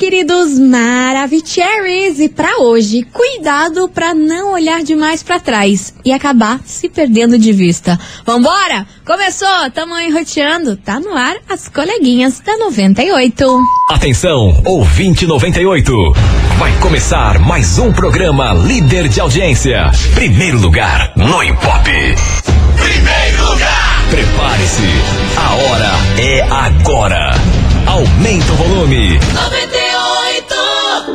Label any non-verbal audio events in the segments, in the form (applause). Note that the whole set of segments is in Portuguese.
queridos Maravicheries! E para hoje, cuidado para não olhar demais para trás e acabar se perdendo de vista. Vambora? Começou, tamo enroteando, tá no ar as coleguinhas da 98. Atenção, ouvinte 98. Vai começar mais um programa líder de audiência. Primeiro lugar no Impop. Primeiro lugar! Prepare-se, a hora é agora. Aumenta o volume. 98.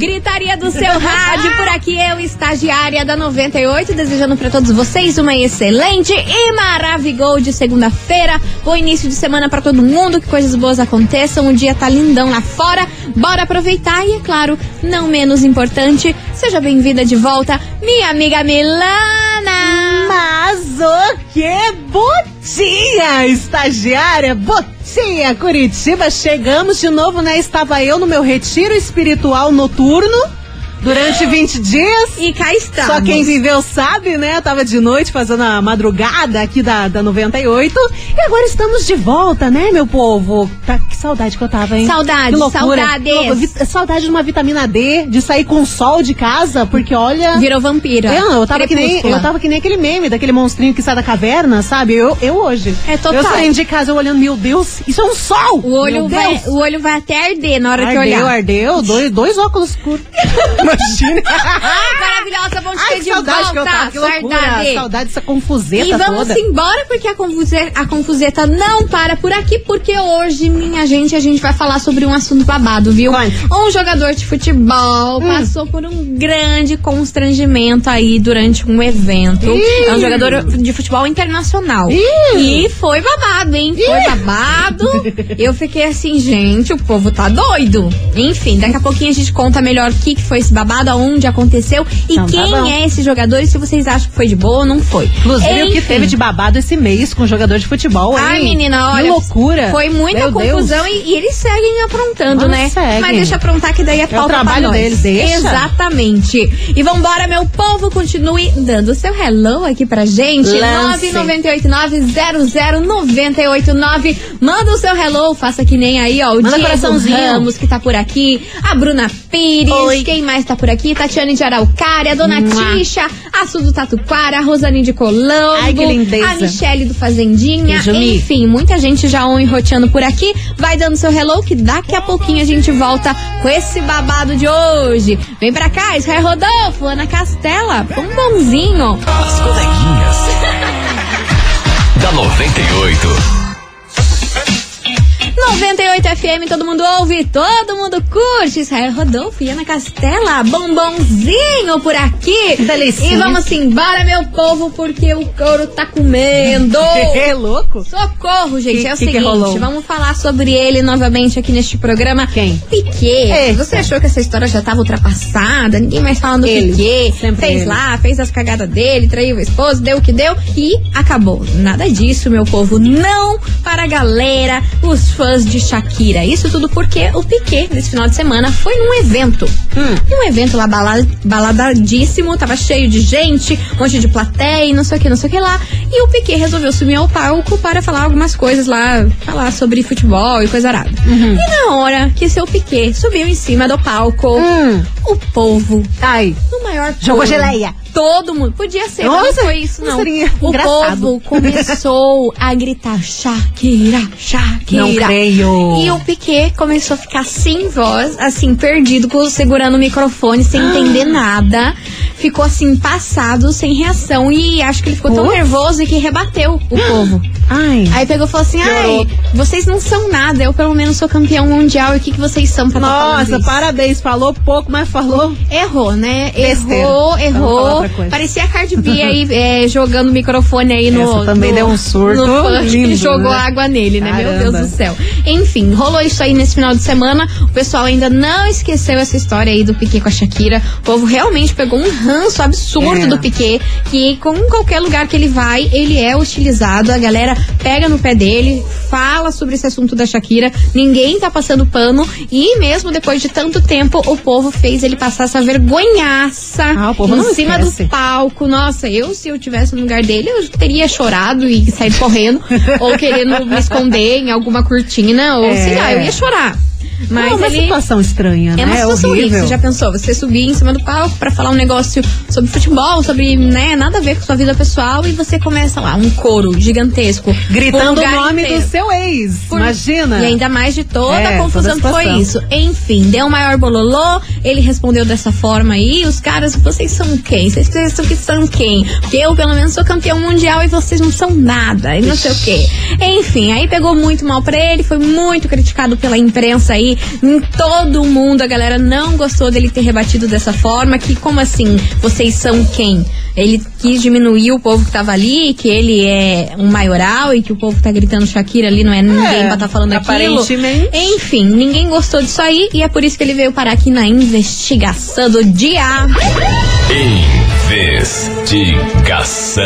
Gritaria do seu rádio, por aqui eu, estagiária da 98, desejando para todos vocês uma excelente e maravilhosa de segunda-feira. Bom início de semana para todo mundo, que coisas boas aconteçam. O dia tá lindão lá fora. Bora aproveitar e, é claro, não menos importante, seja bem-vinda de volta, minha amiga Milana. Mas o que botinha, estagiária, botinha Curitiba, chegamos de novo, né? Estava eu no meu retiro espiritual noturno. Durante 20 dias. E cá estamos. Só quem viveu sabe, né? Tava de noite fazendo a madrugada aqui da, da 98. E agora estamos de volta, né, meu povo? Tá, que saudade que eu tava, hein? Saudade, que. Vi- Saudade de uma vitamina D, de sair com sol de casa, porque olha. Virou vampira. Eu, eu, tava que nem, eu tava que nem aquele meme daquele monstrinho que sai da caverna, sabe? Eu, eu hoje. É total. Eu saindo de casa eu olhando, meu Deus, isso é um sol! O olho, vai, o olho vai até arder na hora que Ardeu, olhar. ardeu, dois, dois óculos escuros. (laughs) Imagina. Ai, maravilhosa, Ai, ter de saudade volta. que eu tava, que loucura. Saudade. Saudade dessa confuseta E vamos toda. embora porque a, confuse a confuseta não para por aqui, porque hoje, minha gente, a gente vai falar sobre um assunto babado, viu? Conte. Um jogador de futebol passou por um grande constrangimento aí durante um evento. Ih. É um jogador de futebol internacional. Ih. E foi babado, hein? Foi babado. Eu fiquei assim, gente, o povo tá doido. Enfim, daqui a pouquinho a gente conta melhor o que, que foi esse babado, aonde aconteceu e Então tá quem bom. é esse jogador e se vocês acham que foi de boa ou não foi. Inclusive, o que Enfim. teve de babado esse mês com jogador de futebol, hein? Ai, menina, olha. Que loucura. Foi muita Meu confusão e, e eles seguem aprontando, Mas né? seguem. Mas deixa aprontar que daí é pauta trabalho pra nós. deles, deixa. Exatamente. E vambora, meu povo, continue dando seu hello aqui pra gente. Lance. 998900989. Manda o seu hello, faça que nem aí, ó. O Manda Diego coraçãozinho. Ramos, que tá por aqui. A Bruna Pires. Oi. Quem mais tá por aqui? Tatiane de Araucária, Dona Mua. Tisha, a Su do Tatuquara, a Rosane de Colombo. Ai, que lindeza. A Michele do Fazendinha. Enfim, muita gente já on enroteando por aqui. Vai dando seu hello que daqui a pouquinho a gente volta com esse babado de hoje. Vem pra cá, Israel Rodolfo, Ana Castela, bombonzinho. As coleguinhas. (laughs) da 98. 98 FM, todo mundo ouve, todo mundo curte. Israel Rodolfo e Ana Castela, bombonzinho por aqui. Delicinha. E vamos embora, meu povo, porque o couro tá comendo. (laughs) É louco? Socorro, gente. Que- é o que que seguinte, rolou? vamos falar sobre ele novamente aqui neste programa. Quem? Piquet. Você achou que essa história já estava ultrapassada? Ninguém mais falando do Ele. Piquet. Sempre Fez ele. lá, fez as cagadas dele, traiu o esposo, deu o que deu e acabou. Nada disso, meu povo. Não para a galera, os fãs de Shakira. Isso tudo porque o Piquet, nesse final de semana, foi num evento. Hum. Um evento lá bala- baladadíssimo, tava cheio de gente, um monte de plateia e não sei o que, não sei o que lá. E o Piquet resolveu subir ao palco para falar algumas coisas lá, falar sobre futebol e coisa arada. Uhum. E na hora que seu Piquet subiu em cima do palco, Hum. o povo, Ai, no maior jogou geleia. Todo mundo. Podia ser, mas não Nossa, foi isso, não. O povo começou a gritar Shakira, Shakira. Não creio. E o Piquet começou a ficar sem voz, assim, perdido, segurando o microfone, sem entender (gasps) nada. Ficou assim, passado, sem reação. E acho que ele ficou tão nervoso que rebateu o povo. Ai. Aí pegou e falou assim: ai, vocês não são nada, eu pelo menos sou campeão mundial. E o que, que vocês são pra Nossa, parabéns. Falou pouco, mas falou. Errou, né? Besteira. Errou, errou. Parecia a Cardi B (laughs) aí é, jogando o microfone aí no. Essa também no- deu um surto No punch lindo, que jogou né? água nele, né? Meu Caramba. Deus do céu. Enfim, rolou isso aí nesse final de semana. O pessoal ainda não esqueceu essa história aí do Piquet com a Shakira. O povo realmente pegou um ranço absurdo É. do Piquet, que com qualquer lugar que ele vai, ele é hostilizado. A galera pega no pé dele, fala sobre esse assunto da Shakira. Ninguém tá passando pano. E mesmo depois de tanto tempo, o povo fez ele passar essa vergonhaça Ah, em cima esquece. do palco. Nossa, eu, se eu tivesse no lugar dele, eu teria chorado e saído correndo. ou querendo me esconder em alguma cortina. Ou É. sei lá, eu ia chorar. Mas Não, uma ele. situação estranha, É né? uma situação horrível. horrível. Você já pensou? Você subir em cima do palco pra falar um negócio sobre futebol, sobre, né, nada a ver com sua vida pessoal e você começa lá, um coro gigantesco. Gritando o nome inteiro. do seu ex. Por- Imagina. E ainda mais de toda É, a confusão toda a que foi isso. Enfim, deu um maior bololô, ele respondeu dessa forma aí, os caras, vocês são quem? Vocês pensam que são quem? Porque eu, pelo menos, sou campeão mundial e vocês não são nada, e não sei o quê. Enfim, aí pegou muito mal pra ele, foi muito criticado pela imprensa aí, em todo mundo, a galera não gostou dele ter rebatido dessa forma, que como assim, vocês são quem? Ele quis diminuir o povo que tava ali, que ele é um maioral e que o povo que tá gritando Shakira ali não é ninguém pra tá falando aquilo. aparentemente. Enfim, ninguém gostou disso aí e é por isso que ele veio parar aqui na investigação do dia. Investigação.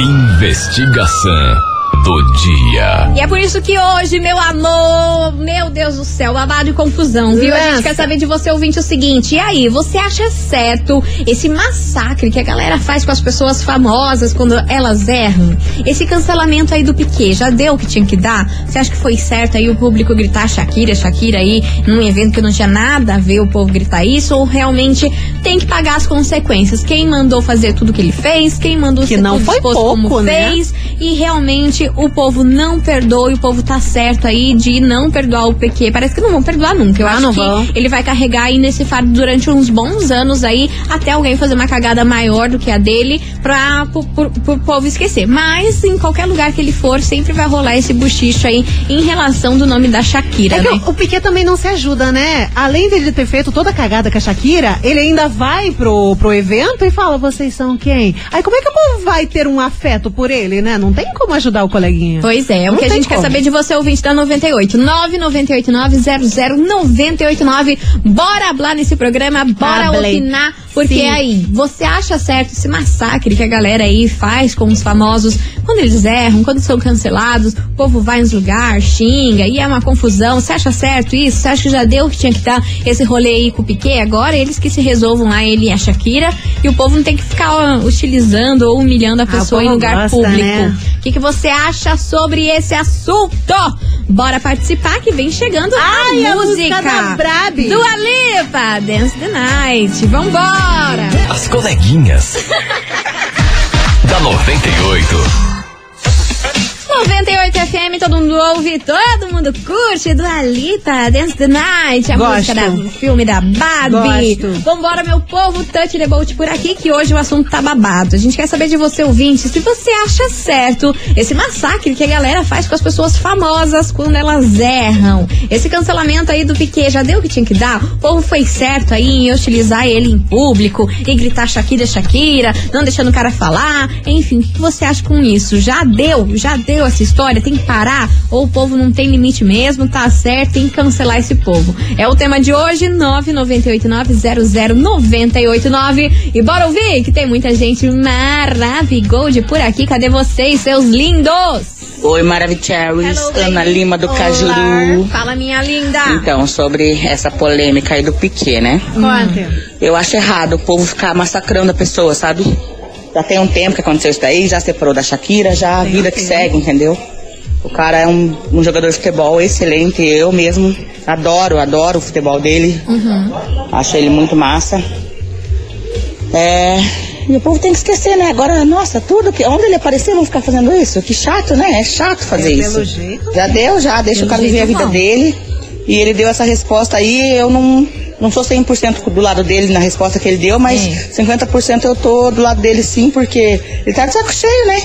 Investigação do dia. E é por isso que hoje, meu amor, meu Deus do céu, babado e confusão, viu? A gente quer saber de você, ouvinte, o seguinte: e aí, você acha certo esse massacre que a galera faz com as pessoas famosas quando elas erram? Esse cancelamento aí do Piquet, já deu o que tinha que dar? Você acha que foi certo aí o público gritar Shakira, Shakira aí, num evento que não tinha nada a ver o povo gritar isso? Ou realmente tem que pagar as consequências? Quem mandou fazer tudo que ele fez? Quem mandou Que ser não foi exposto como pouco, né? fez? E realmente o povo não perdoa e o povo tá certo aí de não perdoar o PQ. Parece que não vão perdoar nunca. Eu Ah, acho que vão. ele vai carregar aí nesse fardo durante uns bons anos aí, até alguém fazer uma cagada maior do que a dele pra pro, pro- pro povo esquecer. Mas em qualquer lugar que ele for, sempre vai rolar esse buchicho aí em relação do nome da Shakira, É que né? o, o Piquet também não se ajuda, né? Além dele ter feito toda a cagada com a Shakira, ele ainda vai pro, pro evento e fala, vocês são quem? Aí como é que o povo vai ter um afeto por ele, né? Não tem como ajudar o coleguinha. Pois é, é o que a gente quer como. saber de você, ouvinte da 98. 998900989. Bora hablar nesse programa, bora Hable. opinar. Porque Sim. aí, você acha certo esse massacre que a galera aí faz com os famosos quando eles erram, quando são cancelados, o povo vai nos lugares, xinga, e é uma confusão. Você acha certo isso? Você acha que já deu o que tinha que dar esse rolê aí com o Piquet? Agora eles que se resolvam lá, ele e a Shakira, e o povo não tem que ficar ó, hostilizando ou humilhando a Ah, pessoa em lugar gosta, público. né? O que, que você acha sobre esse assunto? Bora participar que vem chegando Ai, a a música. música da Brabi. Dua Lipa, Dance the Night. Vambora! As coleguinhas. (laughs) da 98. 98 FM, todo mundo ouve, todo mundo curte. Dua Lipa, Dance the Night. A Gosto. música do filme da Barbie. Gosto. Vambora, meu povo, touch the boat por aqui, que hoje o assunto tá babado. A gente quer saber de você, ouvinte, se você acha certo esse massacre que a galera faz com as pessoas famosas quando elas erram. Esse cancelamento aí do Piquet já deu o que tinha que dar? O povo foi certo aí em utilizar ele em público e gritar Shakira, Shakira, não deixando o cara falar. Enfim, o que você acha com isso? Já deu? Já deu essa história? Tem que parar? Ou o povo não tem limite mesmo? Tá certo, tem que cancelar esse povo. É o tema de hoje, 998900989. E bora ouvir que tem muita gente maravigold por aqui. Cadê vocês, seus lindos? Oi, Maravicheries, Hello, Ana. Lima do Olá. Cajuru. Fala, minha linda. Então, sobre essa polêmica aí do Piquet, né? Conte. Eu acho errado o povo ficar massacrando a pessoa, sabe? Já tem um tempo que aconteceu isso daí, já separou da Shakira, já a vida que segue, entendeu? O cara é um, um jogador de futebol excelente, eu mesmo adoro, adoro o futebol dele. Acho ele muito massa. É, e o povo tem que esquecer, né? Agora, nossa, tudo que. Onde ele aparecer, vão ficar fazendo isso? Que chato, né? É chato fazer É, isso. jeito, Já deu, já, deixa o cara viver a vida não. dele. E ele deu essa resposta aí, eu não, não sou 100% do lado dele na resposta que ele deu, mas É. 50% eu tô do lado dele sim, porque ele tá de saco cheio, né?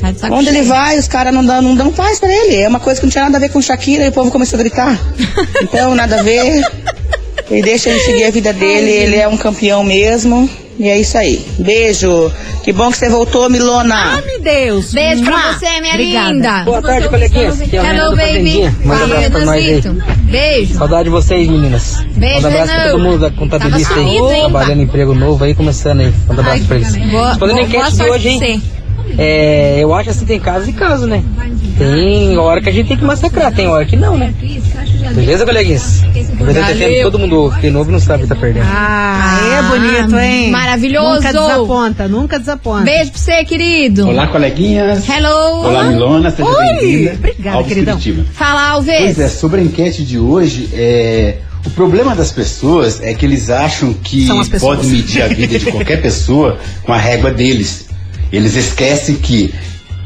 Tá de saco Onde ele cheio. vai, os caras não dão, não dão paz pra ele. É uma coisa que não tinha nada a ver com Shakira e o povo começou a gritar. (laughs) Então, nada a ver. E deixa ele seguir a vida dele, ele é um campeão mesmo. E é isso aí. Beijo. Que bom que você voltou, Milona. Ah, meu Deus. Beijo pra você, minha Obrigada. linda. Boa tarde, coleguinhas. Aqui é o Hello, baby. Manda um Fala, abraço pra nós aí. Renanzito. Beijo. Saudade de vocês, meninas. Beijo, Manda abraço pra todo mundo da contabilista aí. hein, Trabalhando em emprego novo aí, começando aí. Manda abraço pra eles. Boa, boa, a enquete de sorte hoje, hein? É, eu acho assim, tem casos e casos, né? Tem hora que a gente tem que massacrar, tem hora que não, né? Beleza, coleguinhas? Tempo, todo mundo que novo não sabe que tá perdendo. Ah, é Ah, bonito, hein? maravilhoso. Nunca desaponta, nunca desaponta. Beijo pra você, querido. Olá, coleguinhas. Hello. Olá, Milona. Seja Oi. bem-vinda. Obrigada, Alves queridão. Curitiba. Fala, Pois Alves. é, sobre a enquete de hoje, é, o problema das pessoas é que eles acham que podem medir a vida de qualquer pessoa com a régua deles. Eles esquecem que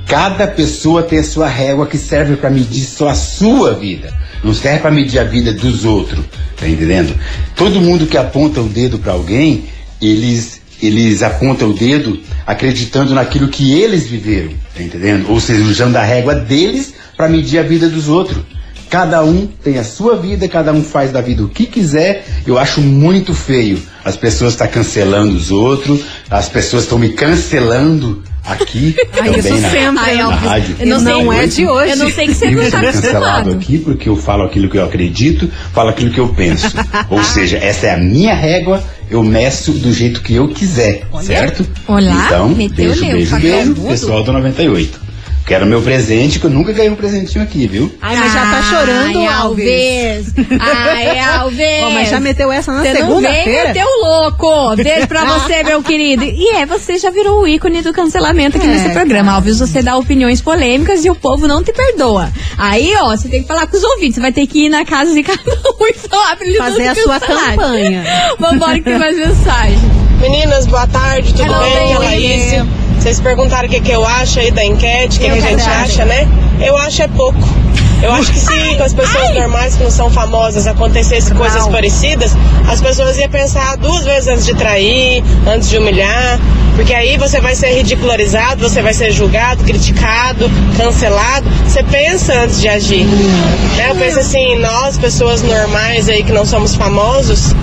cada pessoa tem a sua régua que serve para medir só a sua vida. Não serve para medir a vida dos outros. Tá entendendo? Todo mundo que aponta o dedo para alguém, eles eles apontam o dedo acreditando naquilo que eles viveram, tá entendendo? Ou seja, usando a régua deles para medir a vida dos outros. Cada um tem a sua vida, cada um faz da vida o que quiser. Eu acho muito feio. As pessoas estão cancelando os outros, as pessoas estão me cancelando aqui (laughs) Ah, também isso na, sempre. na Ai, rádio. eu não sei- Não é de hoje. Eu não sei que você Eu não tá sou cancelado aqui porque eu falo aquilo que eu acredito, falo aquilo que eu penso. (laughs) Ou seja, essa é a minha régua, eu meço do jeito que eu quiser, certo? Olá, então, meteu beijo, beijo, beijo, pessoal do 98. Quero meu presente, que eu nunca ganhei um presentinho aqui, viu? Ai, mas já tá chorando, Ai, Alves. Ai, Alves. (laughs) Ó, mas já meteu essa na Você não vem segunda-feira? meteu louco. Beijo pra você, meu querido. E é, você já virou o ícone do cancelamento aqui É, nesse programa, Alves. Você dá opiniões polêmicas e o povo não te perdoa. Aí, ó, você tem que falar com os ouvintes. Você vai ter que ir na casa de cada (laughs) um e falar pra eles Fazer a sua campanha. Vambora que tem mais mensagem. Meninas, boa tarde, tudo Hello, bem? Aqui é. Laís. Vocês perguntaram o que, que eu acho aí da enquete, o que, que a gente acha, né? Eu acho é pouco. Eu acho que se com as pessoas normais que não são famosas acontecesse coisas parecidas, as pessoas iam pensar duas vezes antes de trair, antes de humilhar, porque aí você vai ser ridicularizado, você vai ser julgado, criticado, cancelado. Você pensa antes de agir. Né? Eu penso assim, nós, pessoas normais aí que não somos famosos,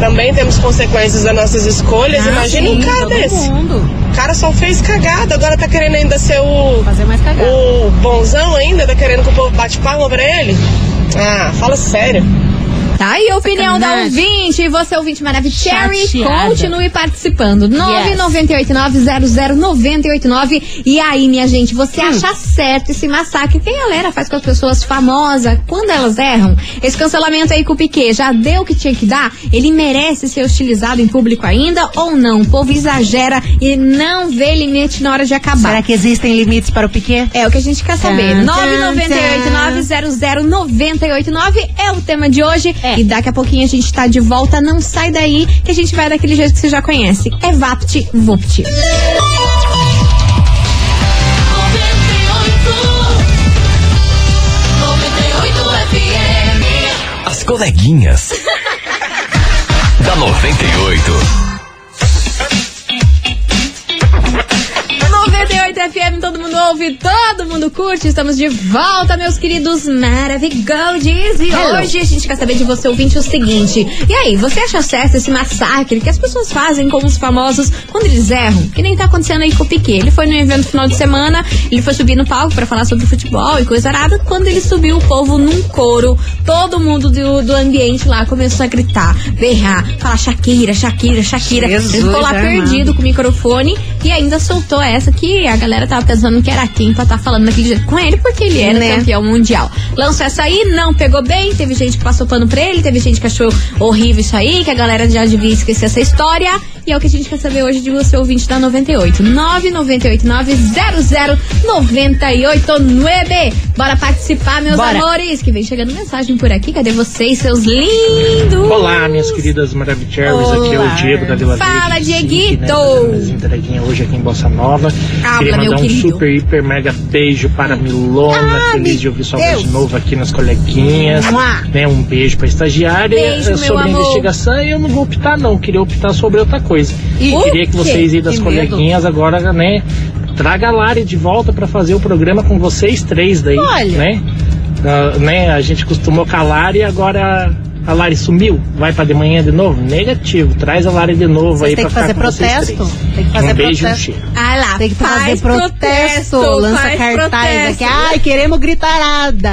também temos consequências das nossas escolhas. Ah, Imagina um cara desse. mundo. O cara só fez cagada, agora tá querendo ainda ser o, Fazer mais cagada. o bonzão ainda, tá querendo que o povo bate palma pra ele? Ah, fala sério. Tá aí a opinião da ouvinte. E você, ouvinte maravilhoso, Cherry, Chateada. continue participando. 998900989. E aí, minha gente, você Hum. acha certo esse massacre que a galera faz com as pessoas famosas quando elas erram? Esse cancelamento aí com o Piquet já deu o que tinha que dar? Ele merece ser hostilizado em público ainda ou não? O povo exagera e não vê limite na hora de acabar. Será que existem limites para o Piquet? É o que a gente quer saber. Tan, 998900989 é o tema de hoje. É. E daqui a pouquinho a gente tá de volta. Não sai daí que a gente vai daquele jeito que você já conhece. É Vapt Vupt. As coleguinhas. (laughs) da 98. FM, todo mundo ouve, todo mundo curte. Estamos de volta, meus queridos Maravigoldis. E Hello. hoje a gente quer saber de você, ouvinte, o seguinte. E aí, você acha certo esse massacre que as pessoas fazem com os famosos quando eles erram? Que nem tá acontecendo aí com o Piquet. Ele foi no evento final de semana, ele foi subir no palco pra falar sobre futebol e coisa arada. Quando ele subiu, o povo num coro, todo mundo do, do ambiente lá começou a gritar, berrar, falar Shakira, Shakira, Shakira. Jesus, ele ficou lá amado. perdido com o microfone e ainda soltou essa que a galera tava pensando que era quem pra estar falando daquele jeito com ele, porque ele era Né? campeão mundial. Lançou essa aí, não pegou bem, teve gente que passou pano pra ele, teve gente que achou horrível isso aí, que a galera já devia esquecer essa história. E é o que a gente quer saber hoje de você, ouvinte da 98. 998900989. Bora participar, meus Bora. amores, que vem chegando mensagem por aqui. Cadê vocês, seus lindos? Olá, minhas queridas Maravicheries, aqui é Olá. o Diego da Vila Fala, Verde, Dieguito. Né, fazendo mais entreguinha hoje aqui em Bossa Nova. Habla, Queria meu mandar um querido. super, hiper, mega beijo para a Milona, Ah, feliz de ouvir sua voz de novo aqui nas coleguinhas. Né, um beijo pra estagiária. Beijo, meu sobre a amor. investigação, eu não vou optar não, queria optar sobre outra coisa. Ih, Queria que vocês aí das Que coleguinhas agora, né, traga a Lari de volta pra fazer o programa com vocês três daí, Olha. né? Ah, né? A gente costumou Lari e agora a Lari sumiu. Vai pra de manhã de novo? Negativo. Traz a Lari de novo Vocês aí ficar fazer com vocês protesto. três. Tem que fazer um beijo protesto. cheiro. Ah lá, Tem que fazer faz protesto, lança cartaz protesto. aqui. Ai, queremos gritarada.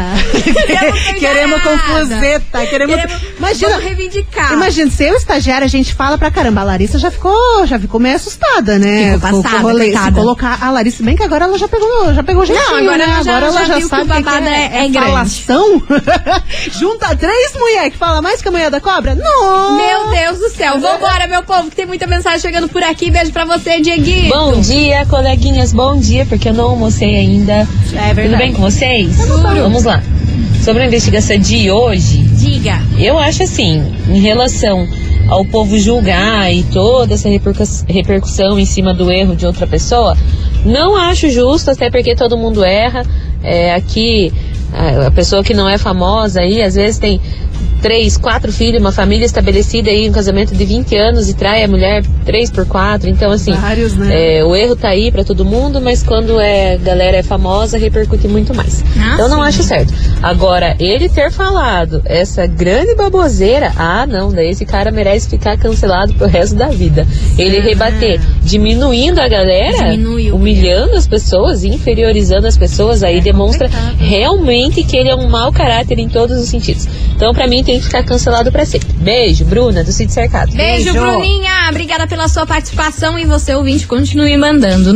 Queremos (laughs) confuseta. Queremos. Queremos- Imagina. Vamos reivindicar. Imagina, se eu estagiária, a gente fala pra caramba. A Larissa já ficou, já ficou meio assustada, né? Ficou passada, rolê. Se colocar a Larissa, bem que agora ela já pegou, já pegou jeitinho, agora né? ela já- agora ela já já, viu que sabe o babado que é- é grande. falação. (laughs) Junta três mulheres que fala mais que a mulher da cobra? Não! Meu Deus do céu. Vambora, meu povo, que tem muita mensagem chegando por aqui. Beijo pra você, Dieguinho. Bom dia, coleguinhas, bom dia, porque eu não almocei ainda. É verdade. Tudo bem com vocês? Tudo. Vamos lá. Sobre a investigação de hoje, Diga. eu acho assim, em relação ao povo julgar e toda essa repercus- repercussão em cima do erro de outra pessoa, não acho justo, até porque todo mundo erra. É, aqui, a a pessoa que não é famosa aí, às vezes tem três, quatro filhos, uma família estabelecida aí, um casamento de 20 anos e trai a mulher três por quatro. Então, assim, Vários, né? é, o erro tá aí pra todo mundo, mas quando é galera é famosa, repercute muito mais. Ah, então não sim. acho certo. Agora, ele ter falado essa grande baboseira, ah, não, daí esse cara merece ficar cancelado pro resto da vida. Ele rebater, diminuindo a galera, Diminuiu. humilhando as pessoas, inferiorizando as pessoas, aí demonstra complicado. realmente que ele é um mau caráter em todos os sentidos. Então, pra mim, tem que ficar cancelado pra sempre. Beijo, Bruna, do Sítio Cercado. Beijo, Beijo. Bruninha. Obrigada pela sua participação e você, ouvinte, continue mandando.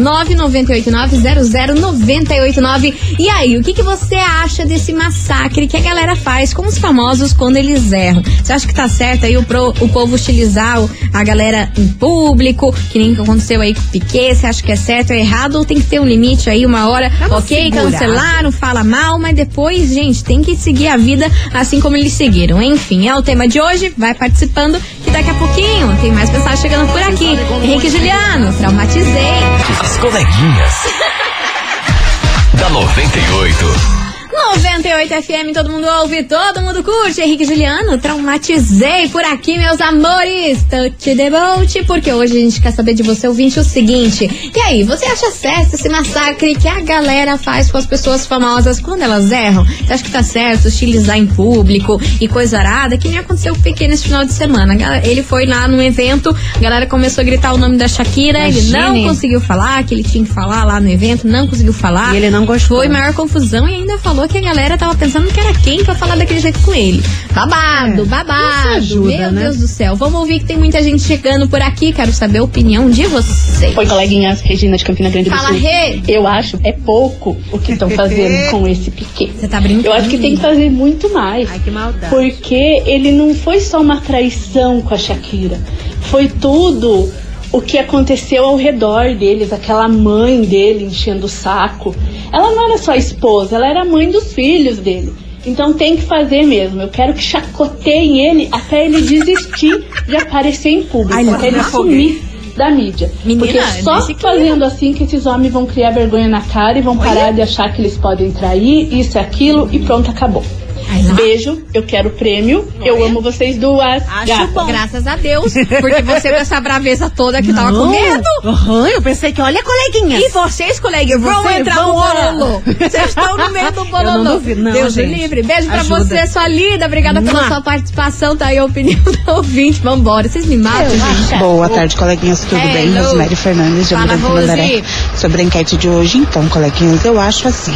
998900989. E aí, o que, que você acha desse massacre que a galera faz com os famosos quando eles erram? Você acha que tá certo aí o, pro- o povo utilizar o- a galera em público, que nem aconteceu aí com o Piquet? Você acha que é certo ou errado? Ou tem que ter um limite aí, uma hora, uma ok, segurada. cancelaram, fala mal, mas depois, gente, tem que seguir a vida assim como eles seguiram. Enfim, é o tema de hoje. Vai participando que daqui a pouquinho tem mais mensagem chegando por aqui. Henrique Juliano, traumatizei. As coleguinhas. (laughs) da 98. 98 FM, todo mundo ouve, todo mundo curte. Henrique Juliano, traumatizei por aqui, meus amores. Touch the boat, porque hoje a gente quer saber de você, ouvinte, o seguinte. E aí, você acha certo esse massacre que a galera faz com as pessoas famosas quando elas erram? Você acha que tá certo hostilizar em público e coisa arada? Que nem aconteceu com o Pequeno esse final de semana. Ele foi lá no evento, a galera começou a gritar o nome da Shakira, ele não conseguiu falar, que ele tinha que falar lá no evento, não conseguiu falar. E ele não gostou. Foi maior confusão e ainda falou que a galera tava pensando que era quem pra falar daquele jeito com ele. Babado, É, babado. ajuda, Meu né? Deus do céu. Vamos ouvir que tem muita gente chegando por aqui. Quero saber a opinião de vocês. Oi, coleguinhas, Regina de Campina Grande Fala, do Sul. Rê. Eu acho é pouco o que estão fazendo com esse Piquet. Você tá brincando? Eu acho que tem que fazer muito mais. Ai, que maldade. Porque ele não foi só uma traição com a Shakira. Foi tudo o que aconteceu ao redor deles, aquela mãe dele enchendo o saco. Ela não era só esposa, ela era a mãe dos filhos dele. Então tem que fazer mesmo. Eu quero que chacoteiem ele até ele desistir de aparecer em público, Ai, até ele sumir da mídia. Menina, Porque só fazendo assim que esses homens vão criar vergonha na cara e vão parar de achar que eles podem trair, isso e aquilo, e pronto, acabou. Beijo, eu quero prêmio, eu amo vocês duas. Acho Gata. bom. Graças a Deus. (laughs) Porque você com essa braveza toda que tava com Não. medo. Aham, eu pensei que, olha, coleguinhas. E vocês, colegas, vão Vocês entrar no bololô. Vocês estão no meio do (laughs) Eu bololô. não duvido, não, Deus me gente. livre. Beijo pra Ajuda. você, sua linda. Obrigada pela sua participação. Tá aí a opinião (laughs) do ouvinte. Vambora. Vocês me matam, gente. Boa tarde, coleguinhas, tudo Hello. bem? Rosemary Fernandes, de Fala, Amarante. Sobre a enquete de hoje, então, coleguinhas, eu acho assim.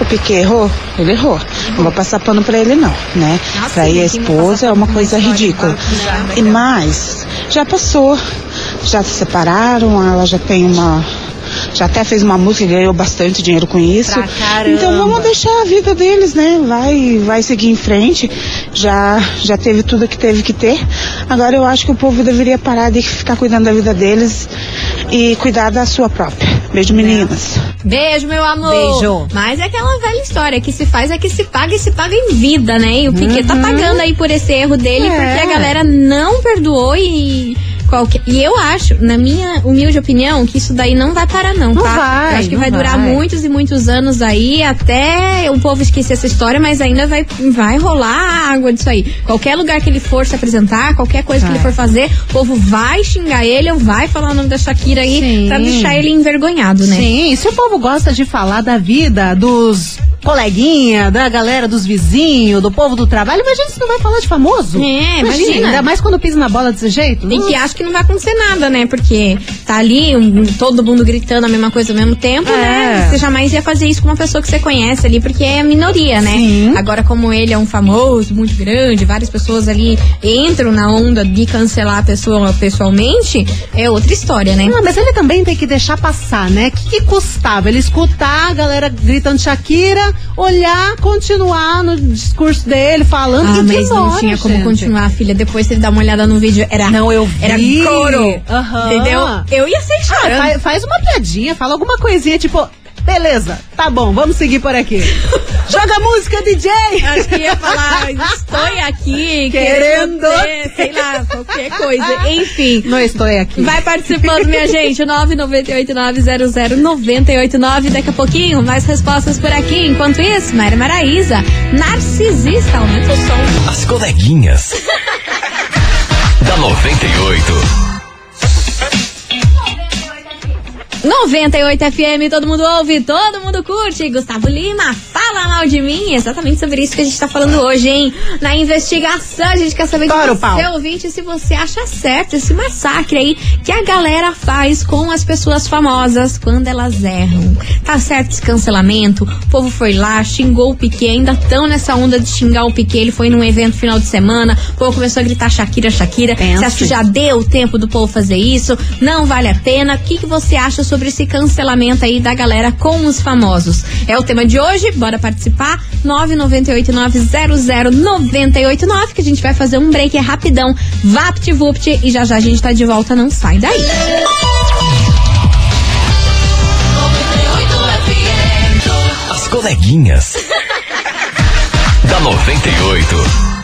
O Piquet errou, ele errou. Não vou passar pano pra ele, não, né? Trair sim, a esposa é uma coisa ridícula. Já, E mais, já passou, já se separaram, ela já tem uma. Já até fez uma música e ganhou bastante dinheiro com isso. Então vamos deixar a vida deles, né? Vai, vai seguir em frente. Já, já teve tudo que teve que ter. Agora eu acho que o povo deveria parar de ficar cuidando da vida deles e cuidar da sua própria. Beijo, meninas. Beijo, meu amor. Beijo. Mas é aquela velha história que se faz é que se paga e se paga em vida, né? E o Piquet tá pagando aí por esse erro dele, É. porque a galera não perdoou e qualquer. E eu acho, na minha humilde opinião, que isso daí não vai parar, não, Não tá? vai, eu acho que não vai durar vai. muitos e muitos anos aí, até o povo esquecer essa história, mas ainda vai, vai rolar água disso aí. Qualquer lugar que ele for se apresentar, qualquer coisa que Vai. ele for fazer, o povo vai xingar ele ou vai falar o nome da Shakira aí Sim. pra deixar ele envergonhado, né? Sim, se o povo gosta de falar da vida dos coleguinha, da galera dos vizinhos, do povo do trabalho, imagina se não vai falar de famoso. É, imagina. Ainda mais quando pisa na bola desse jeito. E que acha que não vai acontecer nada, né? Porque tá ali um- todo mundo gritando a mesma coisa ao mesmo tempo, É. né? Você jamais ia fazer isso com uma pessoa que você conhece ali, porque é minoria, né? Sim. Agora, como ele é um famoso, muito grande, várias pessoas ali entram na onda de cancelar a pessoa pessoalmente, é outra história, né? Não, mas ele também tem que deixar passar, né? O que, que custava? Ele escutar a galera gritando Shakira, olhar, continuar no discurso dele, falando Ah, e mas não ignora, tinha como gente. continuar, filha. Depois você dá uma olhada no vídeo, era. Não, eu Era vi. couro. Aham. Entendeu? Eu ia ser Ah, chorando. faz, faz uma piadinha, fala alguma coisinha, tipo, beleza, tá bom, vamos seguir por aqui. Joga música, DJ! Acho que ia falar, estou aqui Querendo. querendo, ter", sei lá, qualquer coisa. Enfim. Não estou aqui. Vai participando, minha gente. 998900989. Daqui a pouquinho, mais respostas por aqui. Enquanto isso, Mayra Maraíza, narcisista, aumenta o som. As coleguinhas. (laughs) da 98. 98 FM, todo mundo ouve, todo mundo curte. Gustavo Lima, fala mal de mim. Exatamente sobre isso que a gente tá falando hoje, hein? Na investigação, a gente quer saber Tora o de pau. você, ouvinte, se você acha certo esse massacre aí que a galera faz com as pessoas famosas quando elas erram. Tá certo esse cancelamento? O povo foi lá, xingou o Piquet, ainda tão nessa onda de xingar o Piquet. Ele foi num evento final de semana, o povo começou a gritar Shakira, Shakira. Pense. Você acha que já deu tempo do povo fazer isso? Não vale a pena? O que, que você acha sobre esse cancelamento aí da galera com os famosos? É o tema de hoje, bora participar. 998900989, que a gente vai fazer um break é rapidão. VaptVupt e já já a gente tá de volta, não sai daí. As coleguinhas. (laughs) da 98.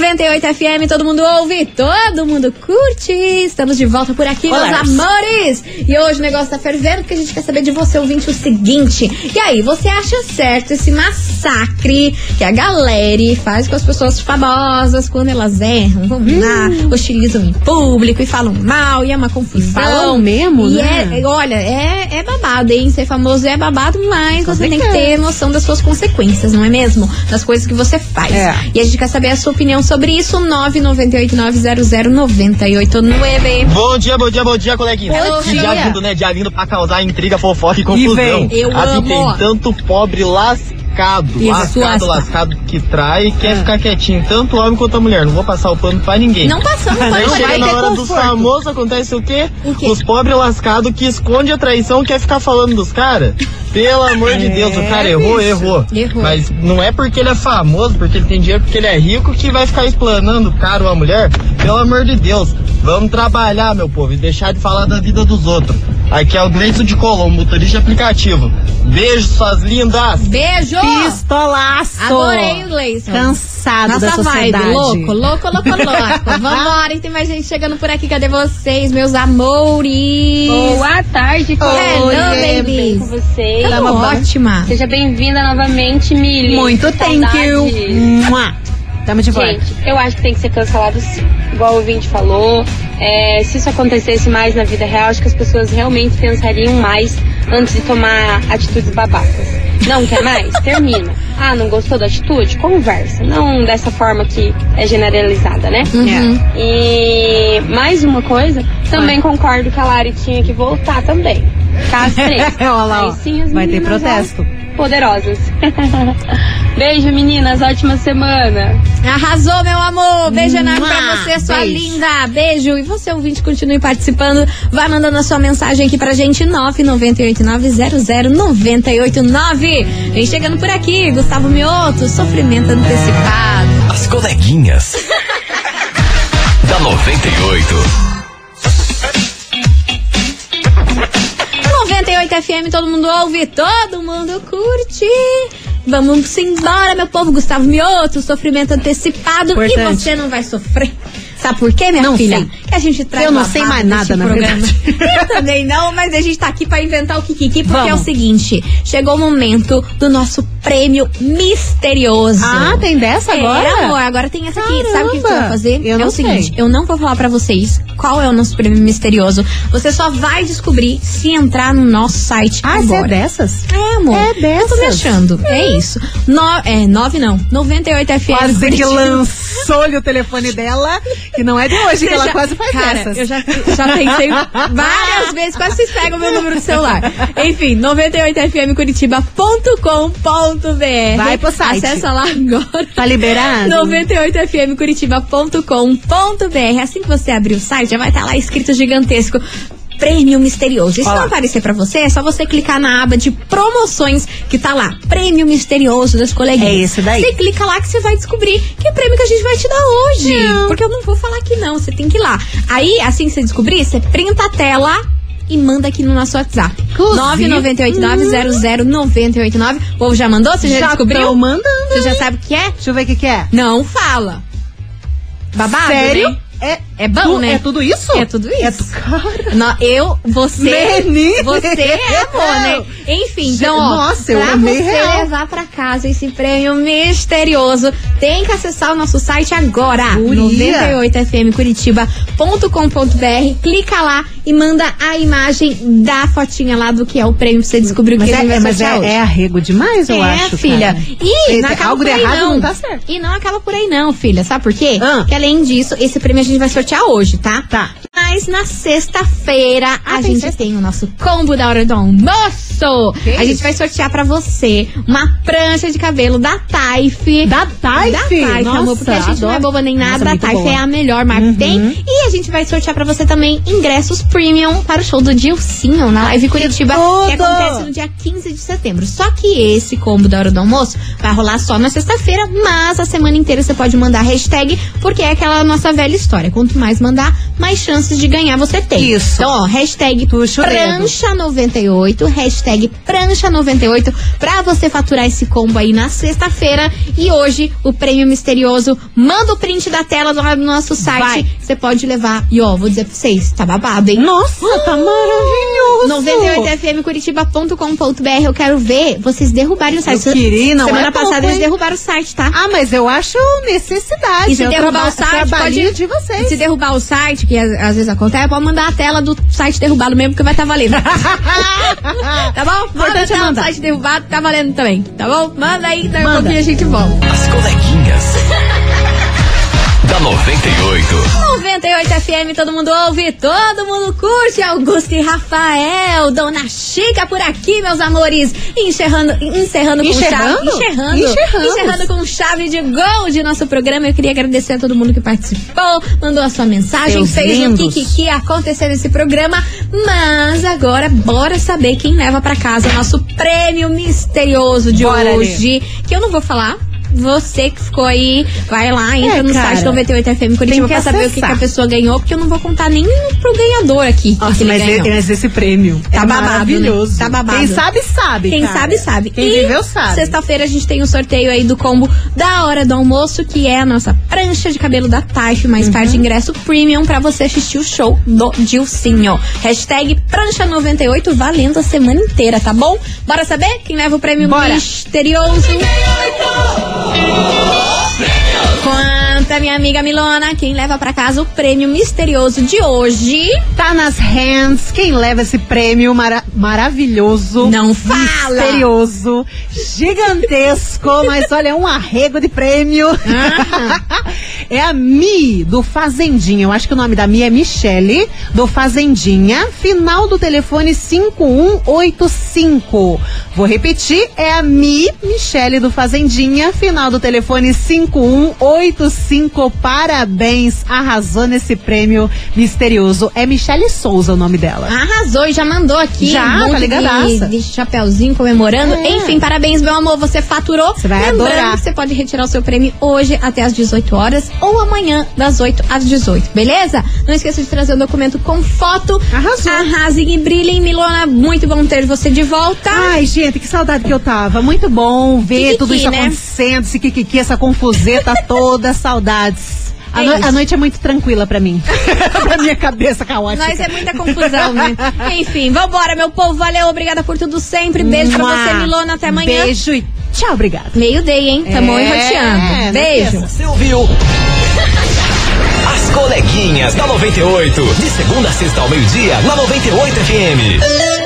98 FM, todo mundo ouve, todo mundo curte. Estamos de volta por aqui, Olá. meus amores. E hoje o negócio tá fervendo porque a gente quer saber de você, ouvinte, o seguinte. E aí, você acha certo esse massacre que a galera faz com as pessoas famosas quando elas erram? Vão lá, hostilizam em público e falam mal, e é uma confusão. falam mesmo, e né? é, olha, é, é babado, hein? Ser famoso é babado, mas você tem que ter noção das suas consequências, não é mesmo? Das coisas que você faz. É. E a gente quer saber a sua opinião sobre isso, 998900989. Bom dia, bom dia, bom dia, coleguinha. Bom Que dia. dia lindo, né? Dia lindo pra causar intriga, fofoca e confusão. vem. Eu assim amo. tem tanto pobre lascado, Isso, lascado, lasca. lascado que trai e quer ficar quietinho, tanto homem quanto a mulher. Não vou passar o pano pra ninguém. Não passamos Aí pano chega pra na ninguém. hora dos famosos, acontece o quê? O quê? Os pobres lascados que esconde a traição quer ficar falando dos caras. Pelo amor de Deus, o cara errou, errou. Errou. Mas não é porque ele é famoso, porque ele tem dinheiro, porque ele é rico, que vai ficar explanando o cara ou a mulher. Pelo amor de Deus, vamos trabalhar, meu povo, e deixar de falar da vida dos outros. Aqui é o Gleison de Colombo, motorista de aplicativo. Beijo, suas lindas! Beijo! Pistolaço! Adorei o Gleison. Cansado da Nossa sociedade. vibe, louco, louco, louco, louco. (laughs) Vambora, e tem mais gente chegando por aqui. Cadê vocês, meus amores? Boa tarde, Hello, bem babies. com vocês? Tamo bom. ótima. Seja bem-vinda novamente, Mili. Muito thank you. Mua. Tamo de volta. Gente, eu acho que tem que ser cancelado sim. Igual o ouvinte falou. É, se isso acontecesse mais na vida real, acho que as pessoas realmente pensariam mais antes de tomar atitudes babacas. Não quer mais? (laughs) Termina. Ah, não gostou da atitude? Conversa. Não dessa forma que é generalizada, né? Uhum. E mais uma coisa, também concordo que a Lari tinha que voltar também. (laughs) Três. Olha lá, sim as Vai ter protesto. Poderosas. (laughs) Beijo, meninas. Ótima semana. Arrasou, meu amor. Beijo enorme pra você, sua Beijo. linda. Beijo. E você, ouvinte, continue participando. Vai mandando a sua mensagem aqui pra gente, 998900989. Vem chegando por aqui, Gustavo Mioto, sofrimento antecipado. As coleguinhas. (laughs) da 98. 98 FM, todo mundo ouve, todo mundo curte. Vamos embora, meu povo. Gustavo Mioto, sofrimento antecipado. E Importante. você não vai sofrer. Sabe por quê, minha Não filha? sei. Que a gente traz Eu não sei mais nada, na programa. (laughs) Eu também não, mas a gente tá aqui pra inventar o Kikiki, porque é o Vamos. seguinte: chegou o momento do nosso prêmio misterioso. Ah, tem dessa É, agora? amor, agora tem essa aqui. Sabe o que que eu vou Caramba, fazer? eu é o seguinte: sei. eu não vou falar pra vocês qual é o nosso prêmio misterioso. Você só vai descobrir se entrar no nosso site Ah, é agora. dessas? É, amor. É Eu tô me dessas. achando. É isso. No, é, 9 não. 98 FM. Quase que lançou-lhe o telefone dela, que não é de hoje, que Você ela já- quase faz cara, dessas. Eu já, já pensei várias vezes, quase vocês pegam meu número de celular. Enfim, 98fmcuritiba.com.br. Vai pro site. Acessa lá agora. Tá liberado? 98fmcuritiba.com.br. Assim que você abrir o site, já vai estar lá escrito gigantesco. Prêmio misterioso. E se não aparecer pra você, é só você clicar na aba de promoções que tá lá. Prêmio misterioso das coleguinhas. É esse daí. Você clica lá que você vai descobrir que prêmio que a gente vai te dar hoje. Porque eu não vou falar que não, você tem que ir lá. Aí, assim que você descobrir, você printa a tela e manda aqui no nosso WhatsApp. Inclusive- 998900989. O povo já mandou? Você já, Já descobriu? tão mandando, Você já sabe o que é? Deixa eu ver o que, que é. Não fala. Babado, Sério? né? É, É bom, tu- né? É tudo isso? É tudo isso. É tu, cara. Nó- eu, você. Menina! Você é amor, né? Enfim, então, ó. Nossa, eu pra amei você real. levar pra casa esse prêmio misterioso, tem que acessar o nosso site agora. Guria. 98fmcuritiba.com.br. Clica lá e manda a imagem da fotinha lá do que é o prêmio pra você descobrir o que Mas, a gente é, vai mas é, hoje. é arrego demais, eu é, acho. filha. cara. E Tem- não acaba algo por aí errado não. não tá certo. E não acaba por aí não, filha. Sabe por quê? Ah. Que além disso, esse prêmio a gente vai sortear hoje, tá? Tá. Mas na sexta-feira Ah, a gente tem o nosso combo da hora do almoço. Que a gente isso? vai sortear pra você uma prancha de cabelo da Taif. Da Taif? Da Taif, Nossa, amor, porque a gente não é adoro. boba nem nada. Nossa, da Taif boa. Uhum. é a melhor marca que tem. E a gente vai sortear pra você também ingressos premium para o show do Dilcinho na Live Curitiba, que tudo! acontece no dia 15 de setembro. Só que esse combo da hora do almoço vai rolar só na sexta-feira, mas a semana inteira você pode mandar hashtag, porque é aquela nossa velha história. Quanto mais mandar, mais chances de ganhar você tem. Isso. Então, ó, hashtag Puxa o dedo. prancha98, hashtag prancha98, pra você faturar esse combo aí na sexta-feira. E hoje, o prêmio misterioso, manda o print da tela no nosso site. Você pode levar. E ó, vou dizer pra vocês, tá babado, hein? Nossa, tá maravilhoso. 98fmcuritiba.com.br. Eu quero ver vocês derrubarem o site. Eu queria, não Semana é pouco, passada eles hein? derrubaram o site, tá? Ah, mas eu acho necessidade. E se é o derrubar o site, pode. de vocês. Se derrubar o site, que às, vezes acontece, pode mandar a tela do site derrubado mesmo, que vai estar valendo. tá (laughs) bom? Manda a Importante é mandar. site derrubado, tá valendo também. Tá bom? Manda aí, daqui a Manda. pouquinho a gente volta. As coleguinhas. Da 98. 98 FM, todo mundo ouve, todo mundo curte. Augusto e Rafael, Dona Chica por aqui, meus amores. Encerrando, encerrando com chave. Encerrando. Encerrando com chave de gol de nosso programa. Eu queria agradecer a todo mundo que participou, mandou a sua mensagem, Seus fez lindos. o que, que, que ia acontecer nesse programa. Mas agora, bora saber quem leva pra casa o nosso prêmio misterioso de Bora, hoje. Que eu não vou falar. Você que ficou aí, vai lá, entra É, no cara. site 98FM Curitiba pra saber o que, que a pessoa ganhou, porque eu não vou contar nem pro ganhador aqui. Nossa, mas, e- mas esse prêmio Tá é babado, maravilhoso. né? Tá babado. Quem sabe, sabe. Quem cara. sabe, sabe. Quem e viveu, sabe. Sexta-feira a gente tem o sorteio aí do combo da hora do almoço, que é a nossa prancha de cabelo da Taif, mais Uhum. parte de ingresso premium pra você assistir o show do Dilcinho. Hashtag prancha98 valendo a semana inteira, tá bom? Bora saber quem leva o prêmio Bora. misterioso? Quack. Conta, minha amiga Milona, quem leva pra casa o prêmio misterioso de hoje? Tá nas hands. Quem leva esse prêmio mara- maravilhoso. Não fala. Misterioso. Gigantesco. (laughs) mas olha, é um arrego de prêmio. (laughs) é a Mi, do Fazendinha. Eu acho que o nome da Mi é Michele, do Fazendinha. Final do telefone 5185. Vou repetir. É a Mi, Michele, do Fazendinha. Final do telefone 5185. 5, parabéns, arrasou nesse prêmio misterioso. É Michele Souza o nome dela. Arrasou e já mandou aqui. Já, um tá ligadaça. de, de chapéuzinho comemorando. É. Enfim, parabéns, meu amor. Você faturou. Você vai Lembrando adorar. que você pode retirar o seu prêmio hoje até às 18 horas ou amanhã das 8 às 18, beleza? Não esqueça de trazer o documento com foto. Arrasou. Arrasem e brilhem, Milona. Muito bom ter você de volta. Ai, gente, que saudade que eu tava. Muito bom ver Kikiki, tudo isso né? acontecendo, esse kikiki, essa confuseta (laughs) toda, saudades. A, É no- isso. a noite é muito tranquila pra mim. (laughs) pra minha cabeça caótica. Nós é muita confusão, né? Enfim, vambora, meu povo. Valeu, obrigada por tudo sempre. Beijo pra Mua. você, Milona. Até amanhã. Beijo e tchau, obrigada. Meio-day, hein? Tamo É, enroteando. Beijo. Você ouviu? As coleguinhas da 98. De segunda a sexta ao meio-dia, na 98 FM.